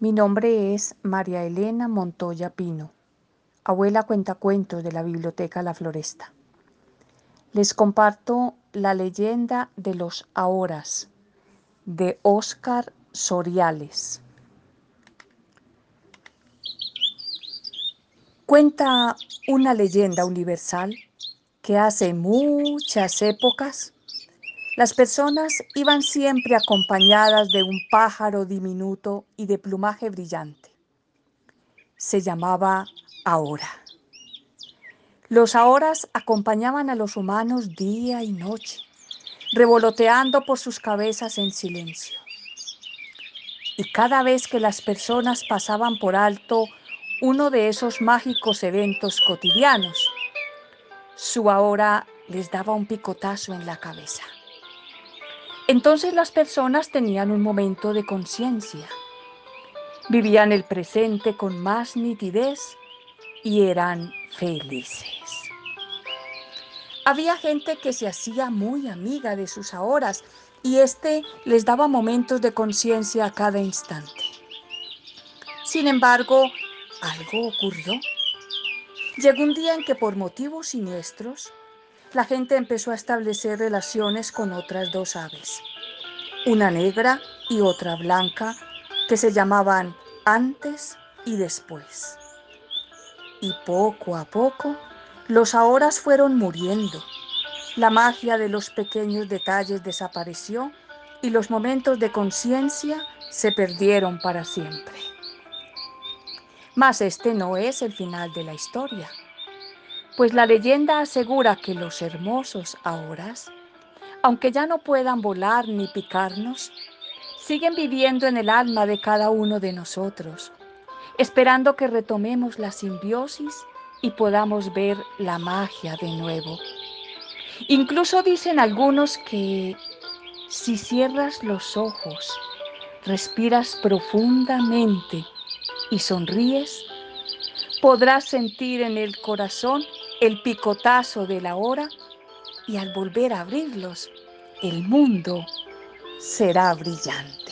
Mi nombre es María Elena Montoya Pino, abuela cuentacuentos de la Biblioteca La Floresta. Les comparto la leyenda de los Ahoras de Óscar Soriales. Cuenta una leyenda universal que hace muchas épocas las personas iban siempre acompañadas de un pájaro diminuto y de plumaje brillante. Se llamaba Ahora. Los Ahoras acompañaban a los humanos día y noche, revoloteando por sus cabezas en silencio. Y cada vez que las personas pasaban por alto uno de esos mágicos eventos cotidianos, su ahora les daba un picotazo en la cabeza. Entonces las personas tenían un momento de conciencia, vivían el presente con más nitidez y eran felices. Había gente que se hacía muy amiga de sus ahoras y este les daba momentos de conciencia a cada instante. Sin embargo, algo ocurrió. Llegó un día en que por motivos siniestros, la gente empezó a establecer relaciones con otras dos aves, una negra y otra blanca, que se llamaban antes y después. Y poco a poco, los ahora fueron muriendo. La magia de los pequeños detalles desapareció y los momentos de conciencia se perdieron para siempre. Mas este no es el final de la historia pues la leyenda asegura que los hermosos ahoras, aunque ya no puedan volar ni picarnos, siguen viviendo en el alma de cada uno de nosotros, esperando que retomemos la simbiosis y podamos ver la magia de nuevo. Incluso dicen algunos que si cierras los ojos, respiras profundamente y sonríes, podrás sentir en el corazón el picotazo de la hora y al volver a abrirlos, el mundo será brillante.